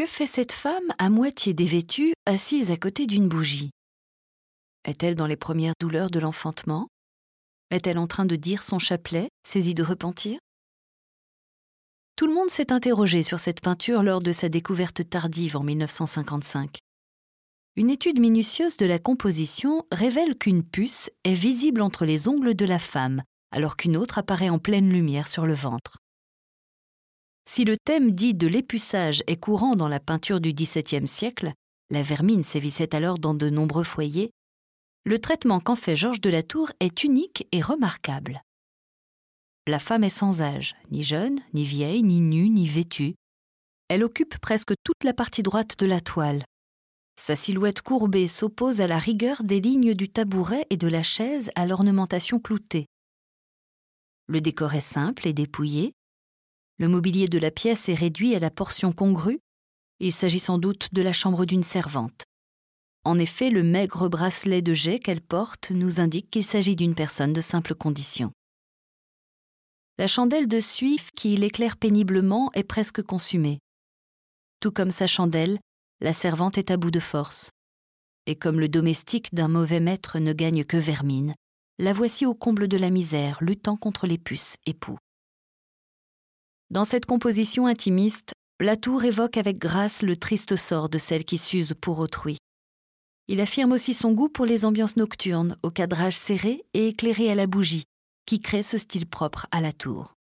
Que fait cette femme à moitié dévêtue, assise à côté d'une bougie? Est-elle dans les premières douleurs de l'enfantement? Est-elle en train de dire son chapelet, saisie de repentir? Tout le monde s'est interrogé sur cette peinture lors de sa découverte tardive en 1955. Une étude minutieuse de la composition révèle qu'une puce est visible entre les ongles de la femme, alors qu'une autre apparaît en pleine lumière sur le ventre. Si le thème dit de l'épuçage est courant dans la peinture du XVIIe siècle, la vermine sévissait alors dans de nombreux foyers, le traitement qu'en fait Georges de la Tour est unique et remarquable. La femme est sans âge, ni jeune, ni vieille, ni nue, ni vêtue. Elle occupe presque toute la partie droite de la toile. Sa silhouette courbée s'oppose à la rigueur des lignes du tabouret et de la chaise à l'ornementation cloutée. Le décor est simple et dépouillé. Le mobilier de la pièce est réduit à la portion congrue. Il s'agit sans doute de la chambre d'une servante. En effet, le maigre bracelet de jet qu'elle porte nous indique qu'il s'agit d'une personne de simple condition. La chandelle de suif qui l'éclaire péniblement est presque consumée. Tout comme sa chandelle, la servante est à bout de force. Et comme le domestique d'un mauvais maître ne gagne que vermine, la voici au comble de la misère, luttant contre les puces et poux. Dans cette composition intimiste, Latour évoque avec grâce le triste sort de celle qui s'use pour autrui. Il affirme aussi son goût pour les ambiances nocturnes, au cadrage serré et éclairé à la bougie, qui crée ce style propre à la tour.